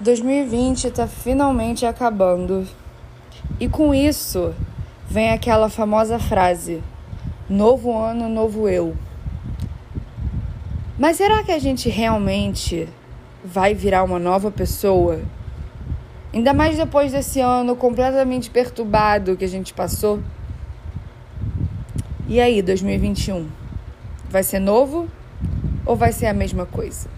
2020 está finalmente acabando. E com isso vem aquela famosa frase: novo ano, novo eu. Mas será que a gente realmente vai virar uma nova pessoa? Ainda mais depois desse ano completamente perturbado que a gente passou. E aí, 2021? Vai ser novo ou vai ser a mesma coisa?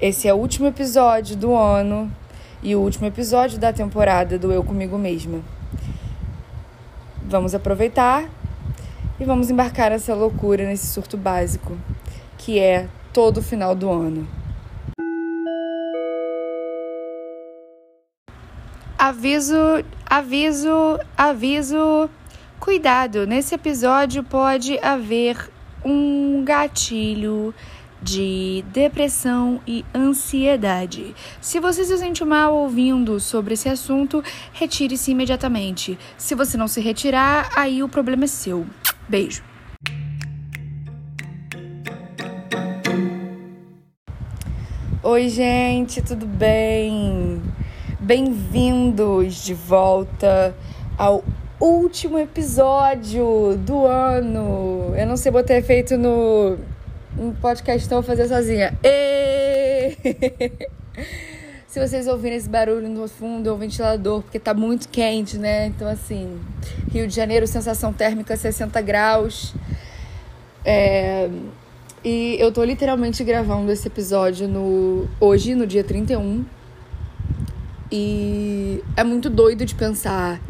Esse é o último episódio do ano e o último episódio da temporada do Eu Comigo Mesma. Vamos aproveitar e vamos embarcar nessa loucura, nesse surto básico, que é todo final do ano. Aviso, aviso, aviso. Cuidado, nesse episódio pode haver um gatilho de depressão e ansiedade. Se você se sente mal ouvindo sobre esse assunto, retire-se imediatamente. Se você não se retirar, aí o problema é seu. Beijo. Oi, gente, tudo bem? Bem-vindos de volta ao último episódio do ano. Eu não sei botar efeito no um podcast então fazer sozinha. E... Se vocês ouvirem esse barulho no fundo, é o ventilador, porque tá muito quente, né? Então, assim, Rio de Janeiro, sensação térmica 60 graus. É... E eu tô literalmente gravando esse episódio no hoje, no dia 31. E é muito doido de pensar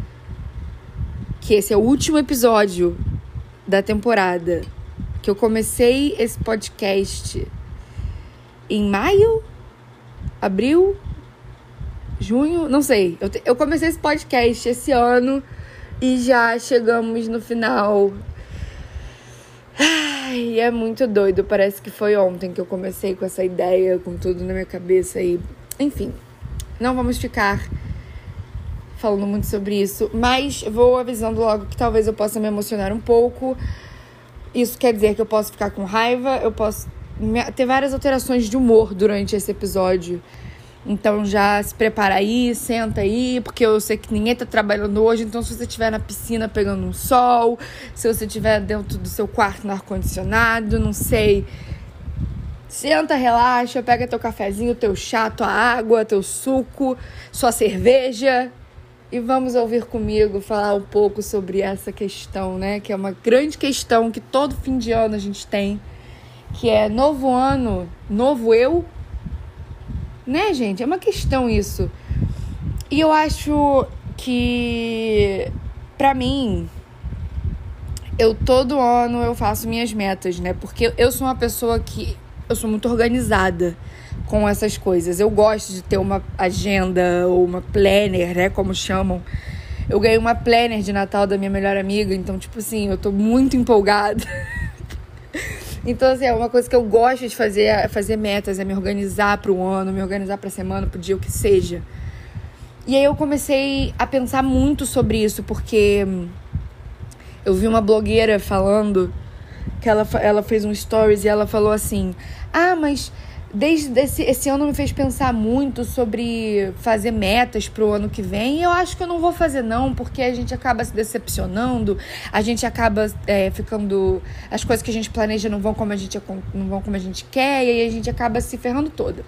que esse é o último episódio da temporada que eu comecei esse podcast em maio, abril, junho, não sei. Eu, te, eu comecei esse podcast esse ano e já chegamos no final. Ai, é muito doido. Parece que foi ontem que eu comecei com essa ideia, com tudo na minha cabeça e, enfim, não vamos ficar falando muito sobre isso, mas vou avisando logo que talvez eu possa me emocionar um pouco isso quer dizer que eu posso ficar com raiva, eu posso ter várias alterações de humor durante esse episódio. Então já se prepara aí, senta aí, porque eu sei que ninguém tá trabalhando hoje, então se você estiver na piscina pegando um sol, se você estiver dentro do seu quarto no ar-condicionado, não sei. Senta, relaxa, pega teu cafezinho, teu chá, tua água, teu suco, sua cerveja e vamos ouvir comigo falar um pouco sobre essa questão, né? Que é uma grande questão que todo fim de ano a gente tem, que é novo ano, novo eu. Né, gente? É uma questão isso. E eu acho que para mim eu todo ano eu faço minhas metas, né? Porque eu sou uma pessoa que eu sou muito organizada com essas coisas. Eu gosto de ter uma agenda ou uma planner, né, como chamam. Eu ganhei uma planner de Natal da minha melhor amiga, então tipo assim, eu tô muito empolgada. então assim, é uma coisa que eu gosto de fazer, é fazer metas, é me organizar para o ano, me organizar para a semana, para o dia o que seja. E aí eu comecei a pensar muito sobre isso, porque eu vi uma blogueira falando que ela, ela fez um stories e ela falou assim: "Ah, mas desde esse, esse ano me fez pensar muito sobre fazer metas para o ano que vem. E eu acho que eu não vou fazer, não, porque a gente acaba se decepcionando, a gente acaba é, ficando. As coisas que a gente planeja não vão como a gente, não vão como a gente quer, e aí a gente acaba se ferrando toda.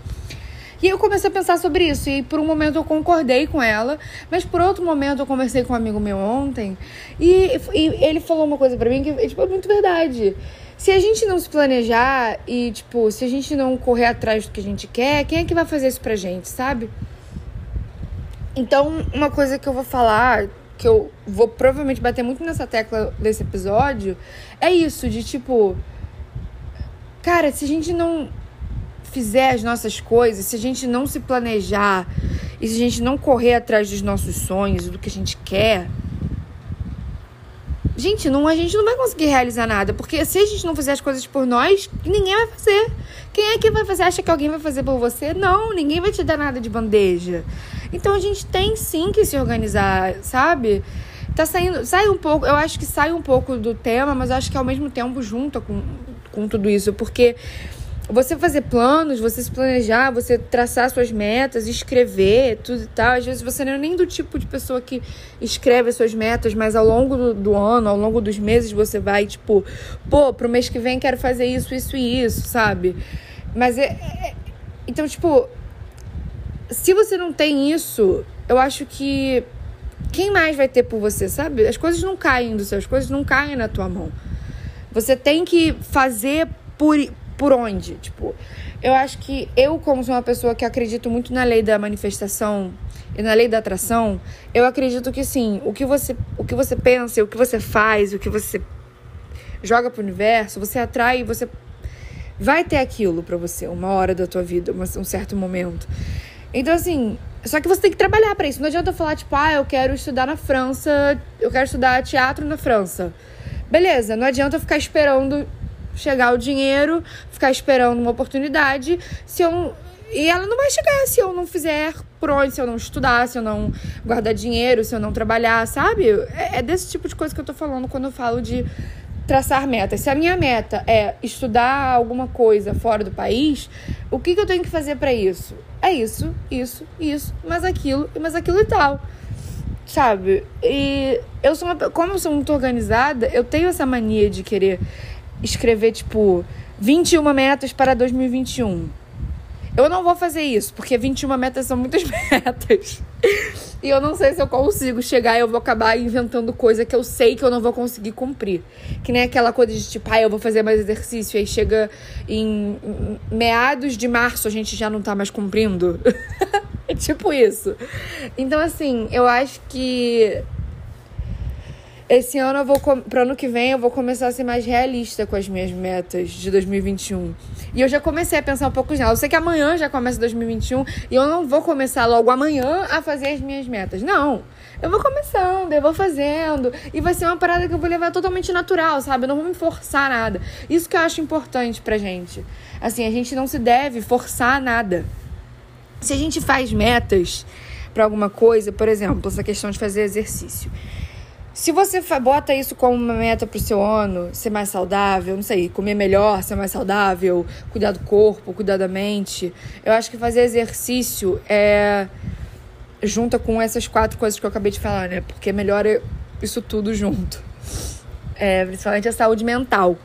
E eu comecei a pensar sobre isso, e por um momento eu concordei com ela, mas por outro momento eu conversei com um amigo meu ontem, e, e ele falou uma coisa para mim que tipo, é muito verdade. Se a gente não se planejar e, tipo, se a gente não correr atrás do que a gente quer, quem é que vai fazer isso pra gente, sabe? Então, uma coisa que eu vou falar, que eu vou provavelmente bater muito nessa tecla desse episódio, é isso, de tipo. Cara, se a gente não fizer as nossas coisas, se a gente não se planejar e se a gente não correr atrás dos nossos sonhos, do que a gente quer, Gente, não, a gente não vai conseguir realizar nada, porque se a gente não fizer as coisas por nós, ninguém vai fazer. Quem é que vai fazer? Acha que alguém vai fazer por você? Não, ninguém vai te dar nada de bandeja. Então a gente tem sim que se organizar, sabe? Tá saindo, sai um pouco, eu acho que sai um pouco do tema, mas acho que ao mesmo tempo junta com, com tudo isso, porque você fazer planos, você se planejar, você traçar suas metas, escrever, tudo e tal. Às vezes você não é nem do tipo de pessoa que escreve as suas metas, mas ao longo do, do ano, ao longo dos meses, você vai, tipo, pô, pro mês que vem quero fazer isso, isso e isso, sabe? Mas é. é então, tipo, se você não tem isso, eu acho que. Quem mais vai ter por você, sabe? As coisas não caem do céu, as coisas não caem na tua mão. Você tem que fazer por por onde? Tipo, eu acho que eu, como sou uma pessoa que acredito muito na lei da manifestação e na lei da atração, eu acredito que sim, o que você, o que você pensa, o que você faz, o que você joga pro universo, você atrai, você vai ter aquilo para você uma hora da tua vida, um certo momento. Então assim, só que você tem que trabalhar para isso. Não adianta falar tipo, ah, eu quero estudar na França, eu quero estudar teatro na França. Beleza, não adianta ficar esperando chegar o dinheiro, ficar esperando uma oportunidade, se eu e ela não vai chegar se eu não fizer onde, se eu não estudar, se eu não guardar dinheiro, se eu não trabalhar, sabe? É, é desse tipo de coisa que eu tô falando quando eu falo de traçar metas. Se a minha meta é estudar alguma coisa fora do país, o que, que eu tenho que fazer para isso? É isso, isso, isso, mais aquilo e mais aquilo e tal. Sabe? E eu sou uma, como eu sou muito organizada, eu tenho essa mania de querer escrever, tipo, 21 metas para 2021. Eu não vou fazer isso, porque 21 metas são muitas metas. e eu não sei se eu consigo chegar e eu vou acabar inventando coisa que eu sei que eu não vou conseguir cumprir. Que nem aquela coisa de tipo, ah, eu vou fazer mais exercício. E aí chega em meados de março, a gente já não tá mais cumprindo. é tipo isso. Então, assim, eu acho que esse ano eu vou pro ano que vem eu vou começar a ser mais realista com as minhas metas de 2021. E eu já comecei a pensar um pouco já. Eu sei que amanhã já começa 2021 e eu não vou começar logo amanhã a fazer as minhas metas. Não. Eu vou começando, eu vou fazendo. E vai ser uma parada que eu vou levar totalmente natural, sabe? Eu não vou me forçar nada. Isso que eu acho importante pra gente. Assim, a gente não se deve forçar nada. Se a gente faz metas para alguma coisa, por exemplo, essa questão de fazer exercício. Se você bota isso como uma meta pro seu ano, ser mais saudável, não sei, comer melhor, ser mais saudável, cuidar do corpo, cuidar da mente, eu acho que fazer exercício é junta com essas quatro coisas que eu acabei de falar, né? Porque melhora isso tudo junto. É, principalmente a saúde mental.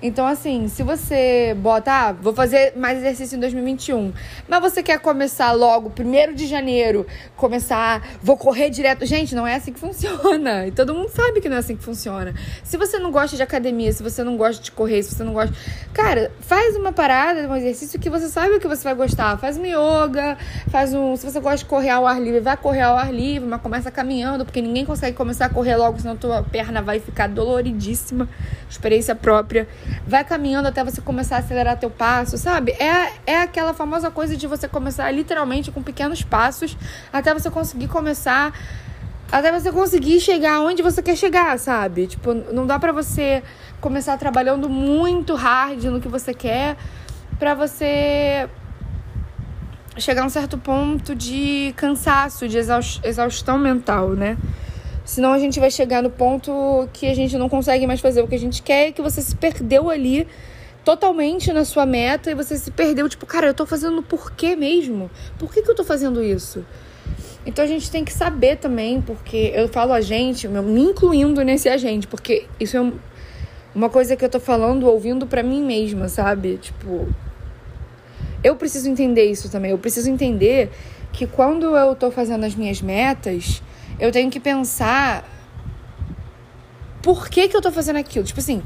Então, assim, se você bota, ah, vou fazer mais exercício em 2021, mas você quer começar logo, primeiro de janeiro, começar, vou correr direto. Gente, não é assim que funciona. E todo mundo sabe que não é assim que funciona. Se você não gosta de academia, se você não gosta de correr, se você não gosta. Cara, faz uma parada, um exercício que você sabe o que você vai gostar. Faz um yoga, faz um. Se você gosta de correr ao ar livre, vai correr ao ar livre, mas começa caminhando, porque ninguém consegue começar a correr logo, senão tua perna vai ficar doloridíssima. Experiência própria vai caminhando até você começar a acelerar teu passo, sabe? É, é aquela famosa coisa de você começar literalmente com pequenos passos até você conseguir começar até você conseguir chegar onde você quer chegar, sabe? Tipo, não dá para você começar trabalhando muito hard no que você quer para você chegar a um certo ponto de cansaço, de exaustão mental, né? Senão a gente vai chegar no ponto que a gente não consegue mais fazer o que a gente quer e que você se perdeu ali totalmente na sua meta e você se perdeu, tipo, cara, eu tô fazendo por quê mesmo? Por que, que eu tô fazendo isso? Então a gente tem que saber também, porque eu falo a gente, me incluindo nesse agente, porque isso é uma coisa que eu tô falando, ouvindo para mim mesma, sabe? Tipo, eu preciso entender isso também. Eu preciso entender que quando eu tô fazendo as minhas metas, eu tenho que pensar por que, que eu tô fazendo aquilo. Tipo assim,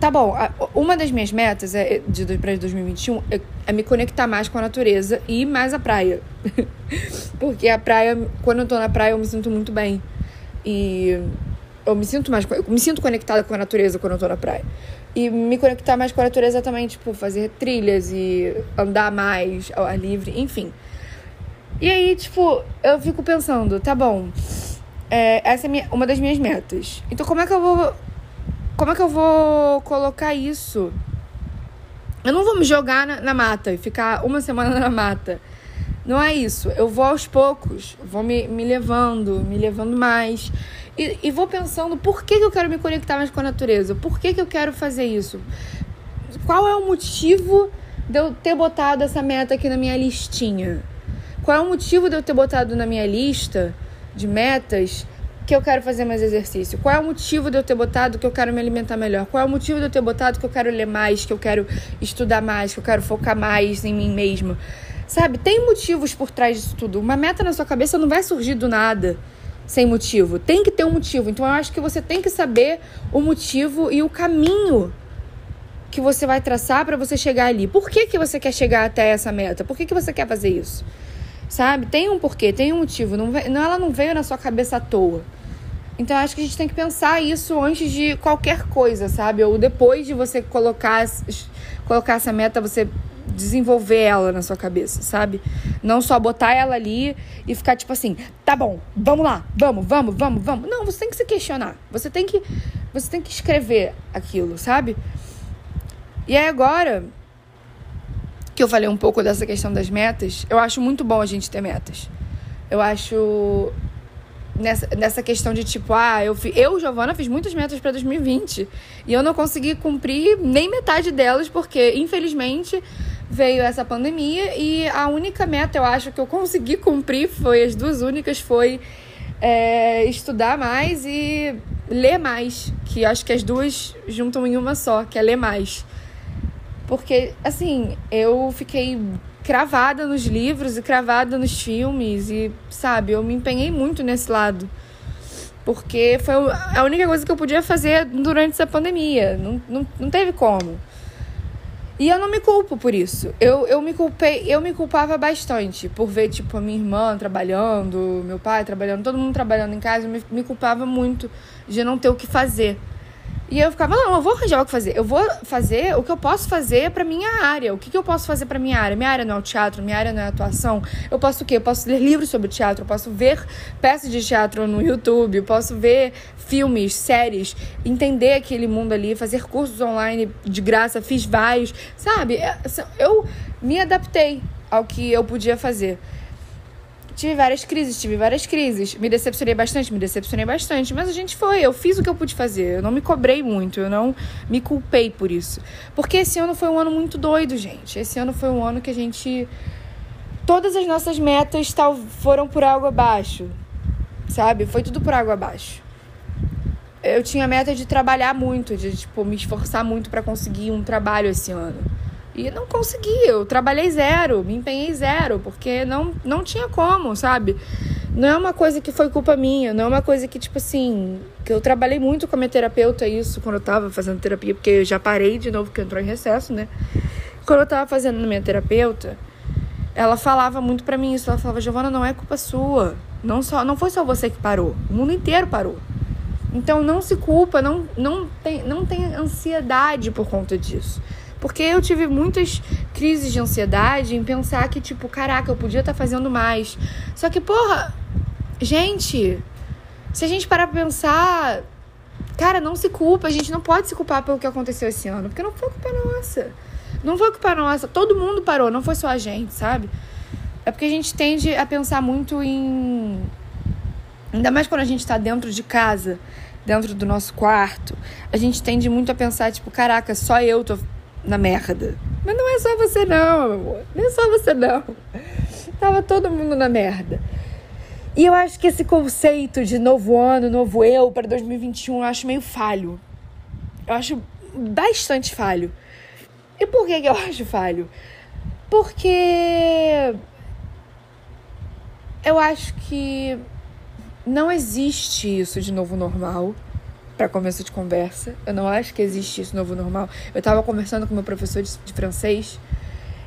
tá bom, uma das minhas metas é, de, para 2021 é, é me conectar mais com a natureza e mais a praia. Porque a praia, quando eu tô na praia, eu me sinto muito bem. E eu me sinto mais. Eu me sinto conectada com a natureza quando eu tô na praia. E me conectar mais com a natureza também, tipo, fazer trilhas e andar mais ao ar livre, enfim. E aí, tipo, eu fico pensando, tá bom, é, essa é minha, uma das minhas metas. Então como é que eu vou. Como é que eu vou colocar isso? Eu não vou me jogar na, na mata e ficar uma semana na mata. Não é isso. Eu vou aos poucos, vou me, me levando, me levando mais. E, e vou pensando por que, que eu quero me conectar mais com a natureza? Por que, que eu quero fazer isso? Qual é o motivo de eu ter botado essa meta aqui na minha listinha? Qual é o motivo de eu ter botado na minha lista de metas que eu quero fazer mais exercício? Qual é o motivo de eu ter botado que eu quero me alimentar melhor? Qual é o motivo de eu ter botado que eu quero ler mais, que eu quero estudar mais, que eu quero focar mais em mim mesmo? Sabe, tem motivos por trás disso tudo. Uma meta na sua cabeça não vai surgir do nada sem motivo. Tem que ter um motivo. Então eu acho que você tem que saber o motivo e o caminho que você vai traçar para você chegar ali. Por que, que você quer chegar até essa meta? Por que, que você quer fazer isso? Sabe? Tem um porquê, tem um motivo. Não, não, ela não veio na sua cabeça à toa. Então acho que a gente tem que pensar isso antes de qualquer coisa, sabe? Ou depois de você colocar, colocar essa meta, você desenvolver ela na sua cabeça, sabe? Não só botar ela ali e ficar tipo assim, tá bom, vamos lá, vamos, vamos, vamos, vamos. Não, você tem que se questionar. Você tem que você tem que escrever aquilo, sabe? E aí agora que eu falei um pouco dessa questão das metas, eu acho muito bom a gente ter metas. Eu acho nessa, nessa questão de tipo, ah, eu, eu Giovana, fiz muitas metas para 2020 e eu não consegui cumprir nem metade delas porque, infelizmente, veio essa pandemia e a única meta, eu acho, que eu consegui cumprir foi as duas únicas foi é, estudar mais e ler mais, que acho que as duas juntam em uma só, que é ler mais. Porque, assim, eu fiquei cravada nos livros e cravada nos filmes e, sabe, eu me empenhei muito nesse lado. Porque foi a única coisa que eu podia fazer durante essa pandemia. Não, não, não teve como. E eu não me culpo por isso. Eu, eu me culpei, eu me culpava bastante por ver, tipo, a minha irmã trabalhando, meu pai trabalhando, todo mundo trabalhando em casa, eu me, me culpava muito de não ter o que fazer. E eu ficava, não, eu vou arranjar o que fazer. Eu vou fazer o que eu posso fazer para minha área. O que, que eu posso fazer para minha área? Minha área não é o teatro, minha área não é a atuação. Eu posso o quê? Eu posso ler livros sobre teatro, eu posso ver peças de teatro no YouTube, eu posso ver filmes, séries, entender aquele mundo ali, fazer cursos online de graça, fiz vários, sabe? É, eu me adaptei ao que eu podia fazer tive várias crises, tive várias crises. Me decepcionei bastante, me decepcionei bastante. Mas a gente foi, eu fiz o que eu pude fazer. Eu não me cobrei muito, eu não me culpei por isso. Porque esse ano foi um ano muito doido, gente. Esse ano foi um ano que a gente. Todas as nossas metas tal, foram por água abaixo. Sabe? Foi tudo por água abaixo. Eu tinha a meta de trabalhar muito, de tipo, me esforçar muito para conseguir um trabalho esse ano. E não consegui, eu trabalhei zero, me empenhei zero, porque não, não tinha como, sabe? Não é uma coisa que foi culpa minha, não é uma coisa que, tipo assim, que eu trabalhei muito com a minha terapeuta isso quando eu tava fazendo terapia, porque eu já parei de novo, que entrou em recesso, né? Quando eu tava fazendo na minha terapeuta, ela falava muito para mim isso, ela falava, Giovana, não é culpa sua. Não, só, não foi só você que parou, o mundo inteiro parou. Então não se culpa, não, não, tem, não tem ansiedade por conta disso. Porque eu tive muitas crises de ansiedade em pensar que, tipo, caraca, eu podia estar tá fazendo mais. Só que, porra, gente, se a gente parar pra pensar, cara, não se culpa, a gente não pode se culpar pelo que aconteceu esse ano, porque não foi culpa nossa. Não foi culpa nossa, todo mundo parou, não foi só a gente, sabe? É porque a gente tende a pensar muito em. Ainda mais quando a gente tá dentro de casa, dentro do nosso quarto, a gente tende muito a pensar, tipo, caraca, só eu tô na merda. Mas não é só você não, meu amor. Não é só você não. Tava todo mundo na merda. E eu acho que esse conceito de novo ano, novo eu para 2021, eu acho meio falho. Eu acho bastante falho. E por que, que eu acho falho? Porque eu acho que não existe isso de novo normal para começo de conversa. Eu não acho que existe isso novo normal. Eu tava conversando com meu professor de, de francês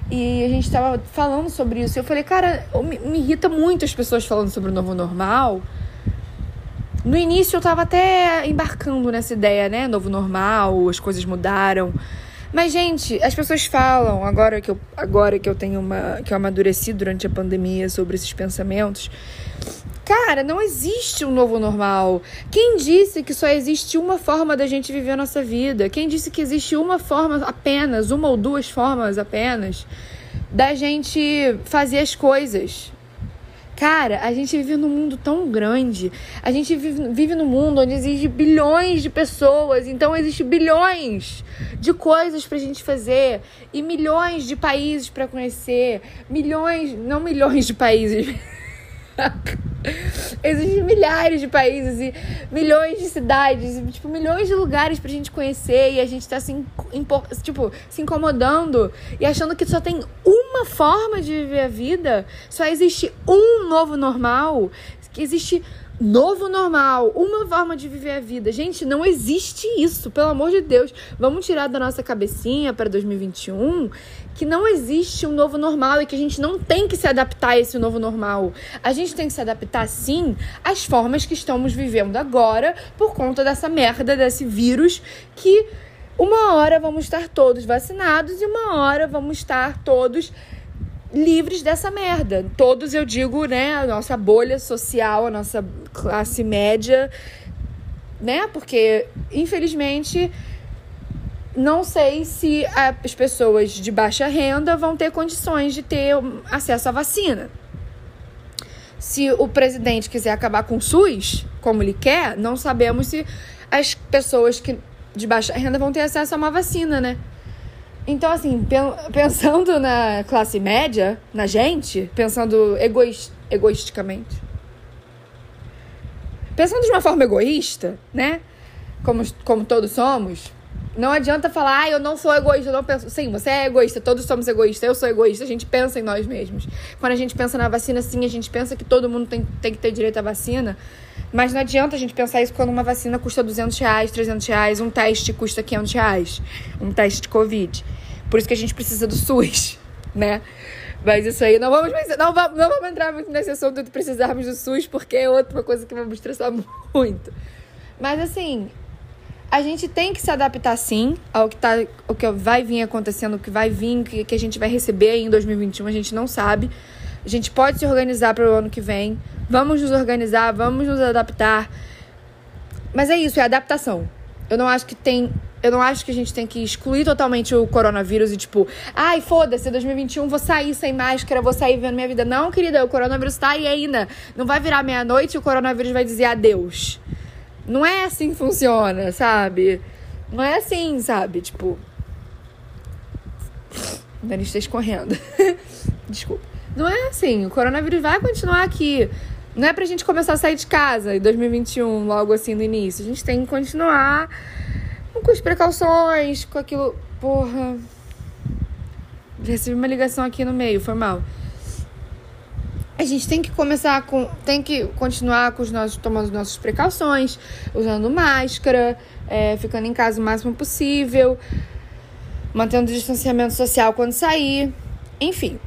e a gente tava falando sobre isso. Eu falei, cara, me, me irrita muito as pessoas falando sobre o novo normal. No início eu tava até embarcando nessa ideia, né? Novo normal, as coisas mudaram. Mas, gente, as pessoas falam, agora que eu, agora que eu tenho uma. que eu amadureci durante a pandemia sobre esses pensamentos, Cara, não existe um novo normal. Quem disse que só existe uma forma da gente viver a nossa vida? Quem disse que existe uma forma apenas, uma ou duas formas apenas, da gente fazer as coisas? Cara, a gente vive num mundo tão grande. A gente vive, vive num mundo onde existe bilhões de pessoas. Então, existe bilhões de coisas pra gente fazer. E milhões de países para conhecer. Milhões, não milhões de países. Existem milhares de países e milhões de cidades, tipo, milhões de lugares pra gente conhecer e a gente tá se, tipo, se incomodando e achando que só tem uma forma de viver a vida, só existe um novo normal, que existe novo normal, uma forma de viver a vida. Gente, não existe isso, pelo amor de Deus. Vamos tirar da nossa cabecinha para 2021 que não existe um novo normal e que a gente não tem que se adaptar a esse novo normal. A gente tem que se adaptar sim às formas que estamos vivendo agora por conta dessa merda desse vírus que uma hora vamos estar todos vacinados e uma hora vamos estar todos livres dessa merda. Todos, eu digo, né, a nossa bolha social, a nossa classe média, né? Porque, infelizmente, não sei se as pessoas de baixa renda vão ter condições de ter acesso à vacina. Se o presidente quiser acabar com o SUS, como ele quer, não sabemos se as pessoas que de baixa renda vão ter acesso a uma vacina, né? Então, assim, pensando na classe média, na gente, pensando egoist, egoisticamente, pensando de uma forma egoísta, né? Como, como todos somos, não adianta falar, ah, eu não sou egoísta, eu não penso. Sim, você é egoísta, todos somos egoístas, eu sou egoísta, a gente pensa em nós mesmos. Quando a gente pensa na vacina, sim, a gente pensa que todo mundo tem, tem que ter direito à vacina. Mas não adianta a gente pensar isso quando uma vacina custa 200 reais, 300 reais, um teste custa 500 reais, um teste de Covid. Por isso que a gente precisa do SUS, né? Mas isso aí, não vamos, não vamos, não vamos entrar muito nesse assunto de precisarmos do SUS, porque é outra coisa que vai me estressar muito. Mas assim, a gente tem que se adaptar sim ao que, tá, o que vai vir acontecendo, o que vai vir, o que, que a gente vai receber em 2021, a gente não sabe. A gente pode se organizar para o ano que vem. Vamos nos organizar, vamos nos adaptar. Mas é isso, é adaptação. Eu não acho que tem. Eu não acho que a gente tem que excluir totalmente o coronavírus e, tipo, ai, foda-se, 2021 vou sair sem máscara, vou sair vendo minha vida. Não, querida, o coronavírus tá aí ainda. Não vai virar meia-noite e o coronavírus vai dizer adeus. Não é assim que funciona, sabe? Não é assim, sabe? Tipo. O nariz está escorrendo. Desculpa. Não é assim. O coronavírus vai continuar aqui. Não é pra gente começar a sair de casa em 2021, logo assim no início. A gente tem que continuar com as precauções, com aquilo. Porra. Recebi uma ligação aqui no meio, foi mal a gente tem que começar com. tem que continuar com os nossos, tomando as nossas precauções, usando máscara, é, ficando em casa o máximo possível, mantendo o distanciamento social quando sair, enfim.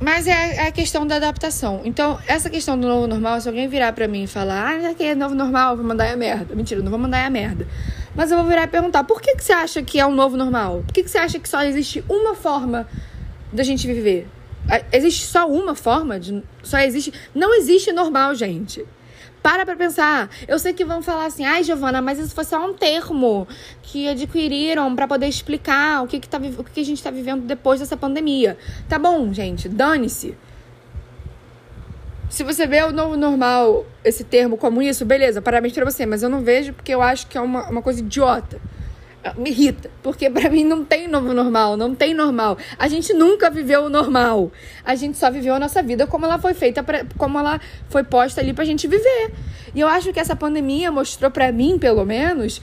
Mas é, é a questão da adaptação. Então, essa questão do novo normal, se alguém virar pra mim e falar, ah, que é novo normal, vou mandar a merda. Mentira, não vou mandar a merda. Mas eu vou virar e perguntar, por que, que você acha que é um novo normal? Por que, que você acha que só existe uma forma da gente viver? Existe só uma forma de. Só existe. Não existe normal, gente. Para pra pensar. Eu sei que vão falar assim, ai, Giovana, mas isso foi só um termo que adquiriram para poder explicar o que, que, tá, o que a gente tá vivendo depois dessa pandemia. Tá bom, gente, dane-se. Se você vê o novo normal, esse termo como isso, beleza, parabéns pra você, mas eu não vejo porque eu acho que é uma, uma coisa idiota me irrita, porque para mim não tem novo normal, não tem normal. A gente nunca viveu o normal. A gente só viveu a nossa vida como ela foi feita, pra, como ela foi posta ali pra gente viver. E eu acho que essa pandemia mostrou para mim, pelo menos,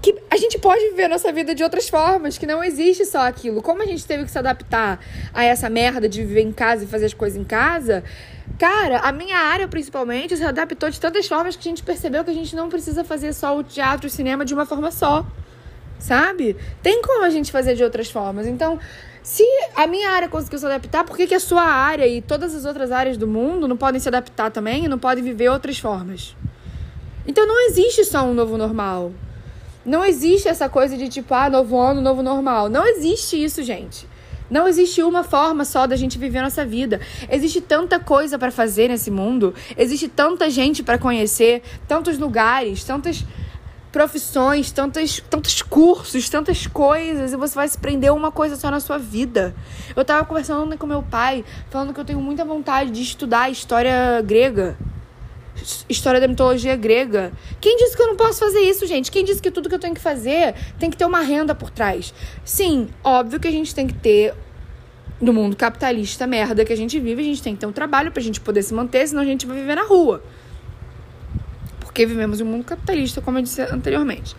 que a gente pode viver a nossa vida de outras formas, que não existe só aquilo. Como a gente teve que se adaptar a essa merda de viver em casa e fazer as coisas em casa, cara, a minha área principalmente se adaptou de tantas formas que a gente percebeu que a gente não precisa fazer só o teatro e o cinema de uma forma só sabe? Tem como a gente fazer de outras formas. Então, se a minha área conseguiu se adaptar, por que, que a sua área e todas as outras áreas do mundo não podem se adaptar também e não podem viver outras formas? Então, não existe só um novo normal. Não existe essa coisa de tipo, ah, novo ano, novo normal. Não existe isso, gente. Não existe uma forma só da gente viver a nossa vida. Existe tanta coisa para fazer nesse mundo, existe tanta gente para conhecer, tantos lugares, tantas profissões, tantos, tantos cursos, tantas coisas, e você vai se prender a uma coisa só na sua vida. Eu tava conversando com meu pai, falando que eu tenho muita vontade de estudar história grega. História da mitologia grega. Quem disse que eu não posso fazer isso, gente? Quem disse que tudo que eu tenho que fazer tem que ter uma renda por trás? Sim, óbvio que a gente tem que ter no mundo capitalista merda que a gente vive, a gente tem que ter um trabalho pra gente poder se manter, senão a gente vai viver na rua porque vivemos em um mundo capitalista, como eu disse anteriormente.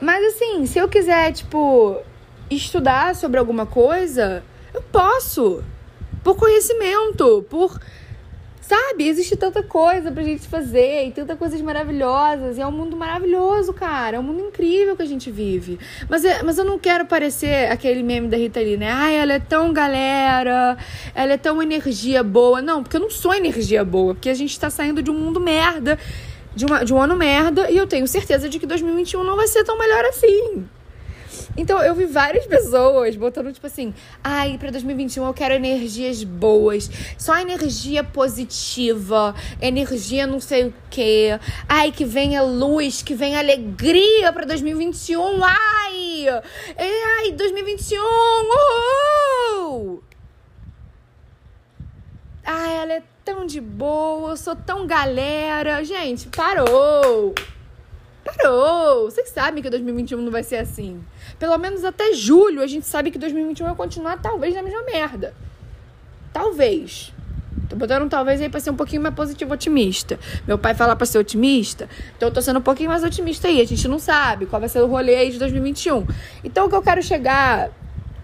Mas assim, se eu quiser, tipo, estudar sobre alguma coisa, eu posso. Por conhecimento, por Sabe? Existe tanta coisa pra gente fazer e tanta coisas maravilhosas. E é um mundo maravilhoso, cara. É um mundo incrível que a gente vive. Mas, é, mas eu não quero parecer aquele meme da Rita Lee, né? Ai, ela é tão galera, ela é tão energia boa. Não, porque eu não sou energia boa, porque a gente tá saindo de um mundo merda, de, uma, de um ano merda, e eu tenho certeza de que 2021 não vai ser tão melhor assim. Então eu vi várias pessoas botando tipo assim: ai, pra 2021 eu quero energias boas, só energia positiva, energia não sei o quê. Ai, que venha luz, que venha alegria pra 2021. Ai! Ai, 2021! Uhul! Ai, ela é tão de boa, eu sou tão galera. Gente, parou! Parou! Vocês sabem que 2021 não vai ser assim. Pelo menos até julho a gente sabe que 2021 vai continuar talvez na mesma merda. Talvez. Tô botando um talvez aí pra ser um pouquinho mais positivo, otimista. Meu pai fala pra ser otimista, então eu tô sendo um pouquinho mais otimista aí. A gente não sabe qual vai ser o rolê aí de 2021. Então o que eu quero chegar,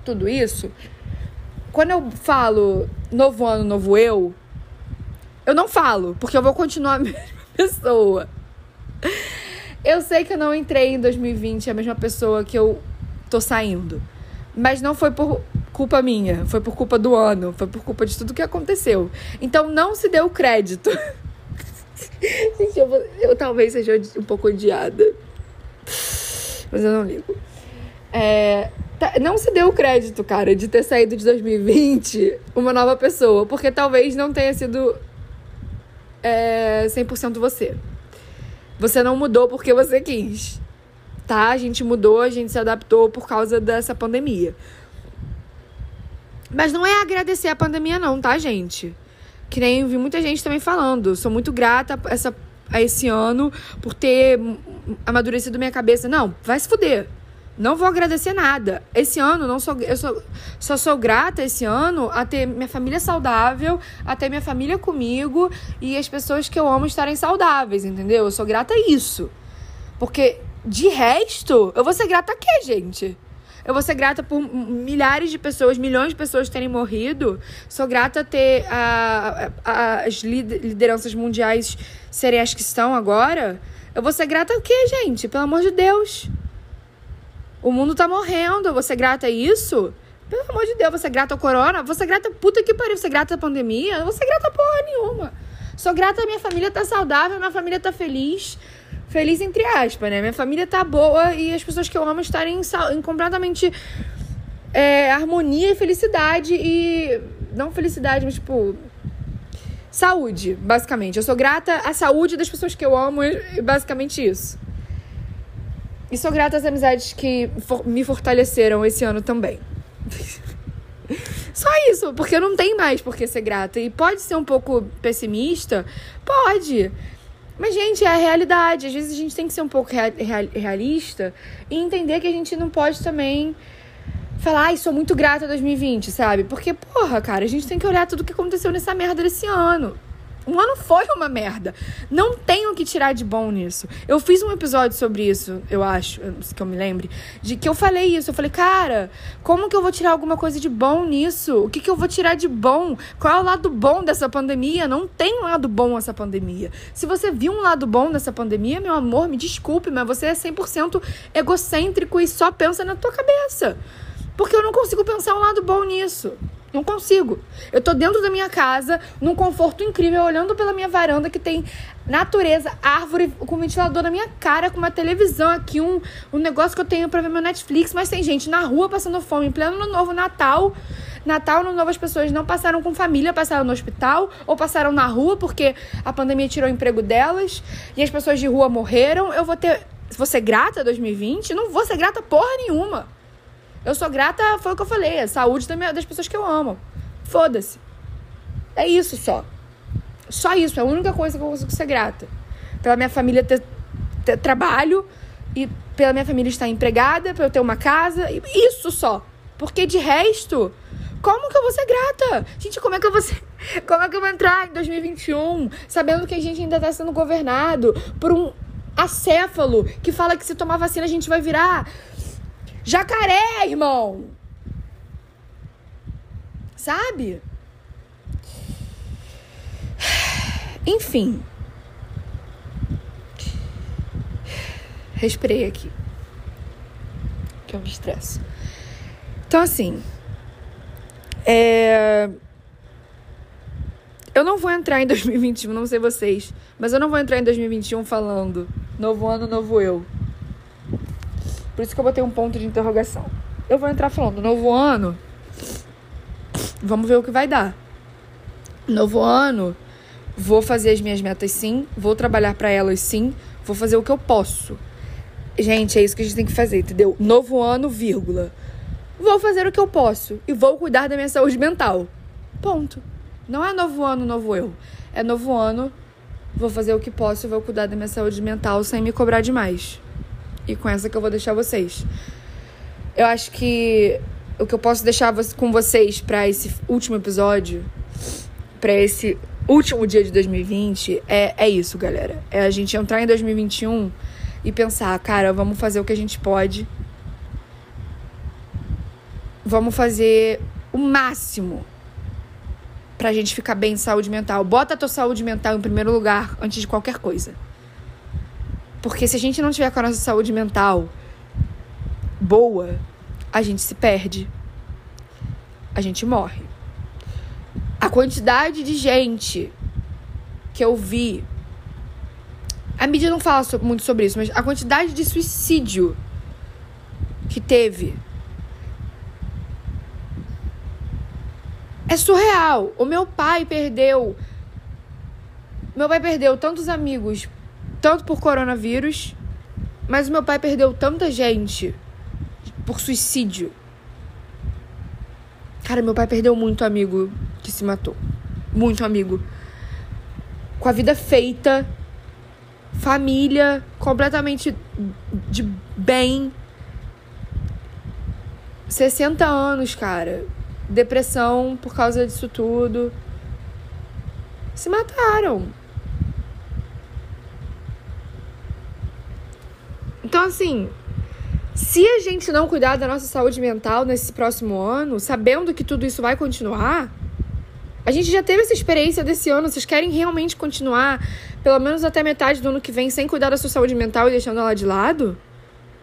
tudo isso, quando eu falo novo ano, novo eu, eu não falo, porque eu vou continuar a mesma pessoa. Eu sei que eu não entrei em 2020 a mesma pessoa que eu tô saindo. Mas não foi por culpa minha, foi por culpa do ano, foi por culpa de tudo que aconteceu. Então não se deu crédito. Gente, eu, eu talvez seja um pouco odiada. Mas eu não ligo. É, tá, não se deu crédito, cara, de ter saído de 2020 uma nova pessoa, porque talvez não tenha sido é, 100% você. Você não mudou porque você quis. Tá? A gente mudou, a gente se adaptou por causa dessa pandemia. Mas não é agradecer a pandemia, não, tá, gente? Que nem vi muita gente também falando. Sou muito grata a, essa, a esse ano por ter amadurecido minha cabeça. Não, vai se fuder. Não vou agradecer nada. Esse ano, não sou, eu sou, só sou grata esse ano a ter minha família saudável, a ter minha família comigo e as pessoas que eu amo estarem saudáveis, entendeu? Eu sou grata a isso. Porque, de resto, eu vou ser grata a quê, gente? Eu vou ser grata por milhares de pessoas, milhões de pessoas terem morrido. Sou grata a ter a, a, as lideranças mundiais serem as que estão agora. Eu vou ser grata a quê, gente? Pelo amor de Deus. O mundo tá morrendo. Você é grata a isso? Pelo amor de Deus, você é grata ao corona? Você é grata puta que pariu? Você é grata à pandemia? Você é grata a porra nenhuma. Sou grata a minha família tá saudável, minha família tá feliz. Feliz entre aspas, né? Minha família tá boa e as pessoas que eu amo estarem em, completamente é, harmonia e felicidade e. Não felicidade, mas tipo. Saúde, basicamente. Eu sou grata à saúde das pessoas que eu amo e basicamente isso. E sou grata às amizades que for me fortaleceram esse ano também. Só isso, porque não tem mais por que ser grata. E pode ser um pouco pessimista? Pode. Mas, gente, é a realidade. Às vezes a gente tem que ser um pouco real, realista e entender que a gente não pode também falar, ai, sou muito grata a 2020, sabe? Porque, porra, cara, a gente tem que olhar tudo o que aconteceu nessa merda desse ano. Um ano foi uma merda. Não tenho o que tirar de bom nisso. Eu fiz um episódio sobre isso, eu acho, que eu me lembre, de que eu falei isso. Eu falei, cara, como que eu vou tirar alguma coisa de bom nisso? O que, que eu vou tirar de bom? Qual é o lado bom dessa pandemia? Não tem lado bom essa pandemia. Se você viu um lado bom dessa pandemia, meu amor, me desculpe, mas você é 100% egocêntrico e só pensa na tua cabeça. Porque eu não consigo pensar um lado bom nisso. Não consigo. Eu tô dentro da minha casa, num conforto incrível, olhando pela minha varanda que tem natureza, árvore com ventilador na minha cara, com uma televisão aqui, um, um negócio que eu tenho pra ver meu Netflix, mas tem gente na rua passando fome, em pleno ano novo, Natal, Natal, no Novo, as pessoas não passaram com família, passaram no hospital ou passaram na rua porque a pandemia tirou o emprego delas e as pessoas de rua morreram. Eu vou ter. Vou ser grata 2020? Não vou ser grata porra nenhuma. Eu sou grata, foi o que eu falei, a saúde das pessoas que eu amo. Foda-se. É isso só. Só isso, é a única coisa que eu consigo ser grata. Pela minha família ter, ter trabalho e pela minha família estar empregada, pra eu ter uma casa. Isso só. Porque de resto, como que eu vou ser grata? Gente, como é que eu vou ser... Como é que eu vou entrar em 2021 sabendo que a gente ainda está sendo governado por um acéfalo que fala que se tomar vacina a gente vai virar jacaré, irmão? Sabe? Enfim. Respirei aqui. Que eu me estresso. Então, assim. É... Eu não vou entrar em 2021, não sei vocês, mas eu não vou entrar em 2021 falando novo ano, novo eu. Por isso que eu botei um ponto de interrogação. Eu vou entrar falando novo ano. Vamos ver o que vai dar. Novo ano, vou fazer as minhas metas sim, vou trabalhar para elas sim, vou fazer o que eu posso. Gente, é isso que a gente tem que fazer, entendeu? Novo ano, vírgula. Vou fazer o que eu posso e vou cuidar da minha saúde mental. Ponto. Não é novo ano, novo eu. É novo ano, vou fazer o que posso e vou cuidar da minha saúde mental sem me cobrar demais. E com essa que eu vou deixar vocês. Eu acho que o que eu posso deixar com vocês para esse último episódio, para esse último dia de 2020, é, é isso, galera. É a gente entrar em 2021 e pensar, cara, vamos fazer o que a gente pode. Vamos fazer o máximo pra gente ficar bem de saúde mental. Bota a tua saúde mental em primeiro lugar antes de qualquer coisa. Porque se a gente não tiver com a nossa saúde mental boa, a gente se perde. A gente morre. A quantidade de gente que eu vi a mídia não fala muito sobre isso, mas a quantidade de suicídio que teve é surreal. O meu pai perdeu. Meu pai perdeu tantos amigos, tanto por coronavírus, mas o meu pai perdeu tanta gente por suicídio. Cara, meu pai perdeu muito amigo que se matou. Muito amigo. Com a vida feita família completamente de bem. 60 anos, cara. Depressão por causa disso tudo. Se mataram. Então, assim, se a gente não cuidar da nossa saúde mental nesse próximo ano, sabendo que tudo isso vai continuar, a gente já teve essa experiência desse ano. Vocês querem realmente continuar, pelo menos até metade do ano que vem, sem cuidar da sua saúde mental e deixando ela de lado?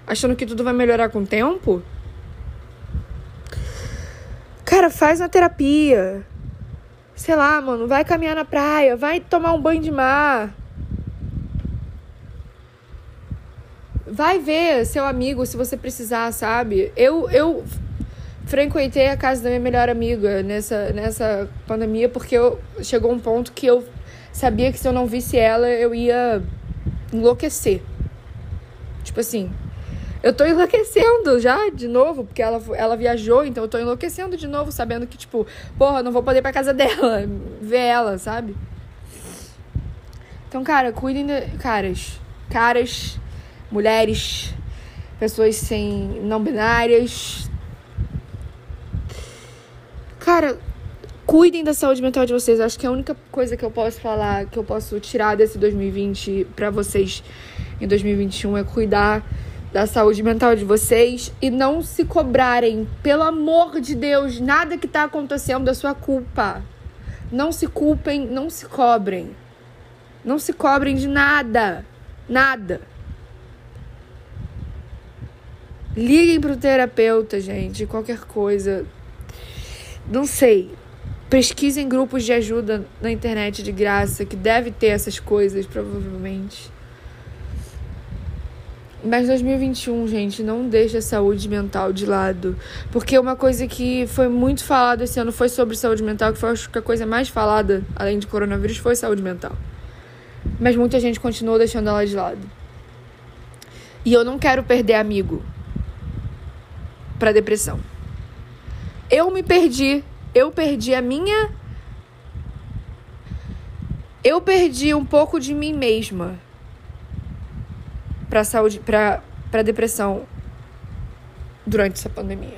Achando que tudo vai melhorar com o tempo? Cara, faz uma terapia. Sei lá, mano, vai caminhar na praia, vai tomar um banho de mar. Vai ver seu amigo se você precisar, sabe? Eu, eu frequentei a casa da minha melhor amiga nessa, nessa pandemia porque eu, chegou um ponto que eu sabia que se eu não visse ela eu ia enlouquecer. Tipo assim, eu tô enlouquecendo já de novo, porque ela, ela viajou, então eu tô enlouquecendo de novo, sabendo que, tipo, porra, não vou poder ir pra casa dela, ver ela, sabe? Então, cara, cuidem de. Caras, caras, mulheres, pessoas sem não binárias, Cara, cuidem da saúde mental de vocês. Acho que é a única coisa que eu posso falar, que eu posso tirar desse 2020 para vocês em 2021 é cuidar da saúde mental de vocês e não se cobrarem, pelo amor de Deus, nada que tá acontecendo é sua culpa. Não se culpem, não se cobrem. Não se cobrem de nada. Nada. Liguem pro terapeuta, gente, qualquer coisa. Não sei. Pesquisem grupos de ajuda na internet de graça, que deve ter essas coisas, provavelmente. Mas 2021, gente, não deixa a saúde mental de lado. Porque uma coisa que foi muito falada esse ano foi sobre saúde mental, que foi acho que a coisa mais falada, além de coronavírus, foi saúde mental. Mas muita gente continuou deixando ela de lado. E eu não quero perder amigo para depressão. Eu me perdi, eu perdi a minha eu perdi um pouco de mim mesma para saúde, para para depressão durante essa pandemia.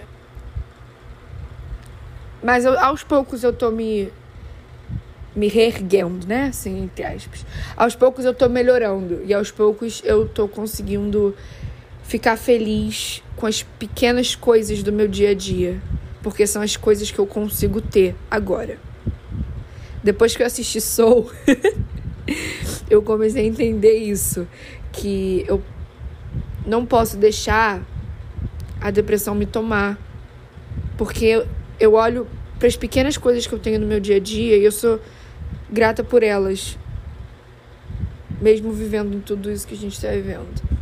Mas eu, aos poucos eu tô me me reerguendo, né? Assim, entre aspas. Aos poucos eu tô melhorando e aos poucos eu tô conseguindo ficar feliz com as pequenas coisas do meu dia a dia, porque são as coisas que eu consigo ter agora. Depois que eu assisti Soul, eu comecei a entender isso, que eu não posso deixar a depressão me tomar, porque eu olho para as pequenas coisas que eu tenho no meu dia a dia e eu sou grata por elas, mesmo vivendo tudo isso que a gente está vivendo.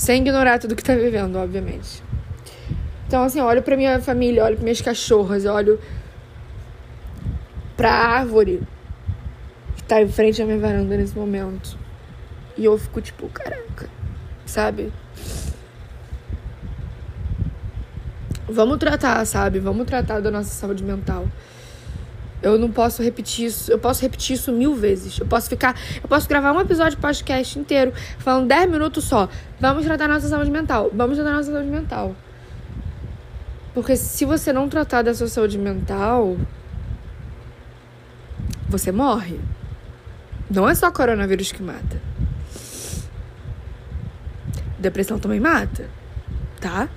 Sem ignorar tudo que está vivendo, obviamente. Então, assim, eu olho pra minha família, olho para minhas cachorras, olho pra árvore que tá em frente à minha varanda nesse momento. E eu fico tipo, caraca, sabe? Vamos tratar, sabe? Vamos tratar da nossa saúde mental. Eu não posso repetir isso. Eu posso repetir isso mil vezes. Eu posso ficar. Eu posso gravar um episódio de podcast inteiro, falando 10 minutos só. Vamos tratar nossa saúde mental. Vamos tratar nossa saúde mental. Porque se você não tratar da sua saúde mental, você morre. Não é só coronavírus que mata. Depressão também mata, tá?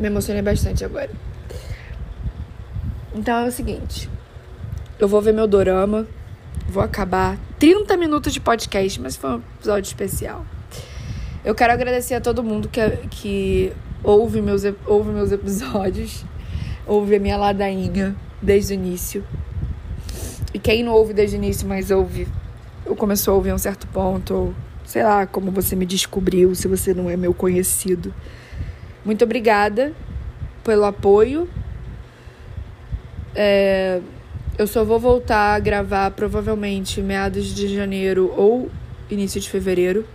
Me emocionei bastante agora. Então é o seguinte. Eu vou ver meu dorama. Vou acabar 30 minutos de podcast, mas foi um episódio especial. Eu quero agradecer a todo mundo que, que ouve, meus, ouve meus episódios ouve a minha ladainha desde o início. E quem não ouve desde o início, mas ouve, ou começou a ouvir a um certo ponto, ou sei lá como você me descobriu, se você não é meu conhecido. Muito obrigada pelo apoio. É, eu só vou voltar a gravar provavelmente meados de janeiro ou início de fevereiro.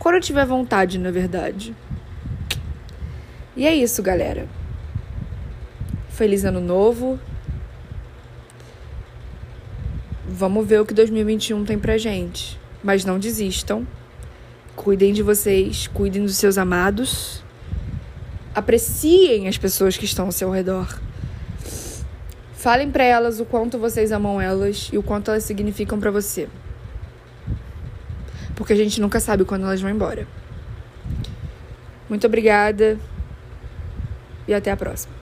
Quando eu tiver vontade, na verdade. E é isso, galera. Feliz ano novo. Vamos ver o que 2021 tem pra gente. Mas não desistam. Cuidem de vocês, cuidem dos seus amados. Apreciem as pessoas que estão ao seu redor. Falem para elas o quanto vocês amam elas e o quanto elas significam para você. Porque a gente nunca sabe quando elas vão embora. Muito obrigada e até a próxima.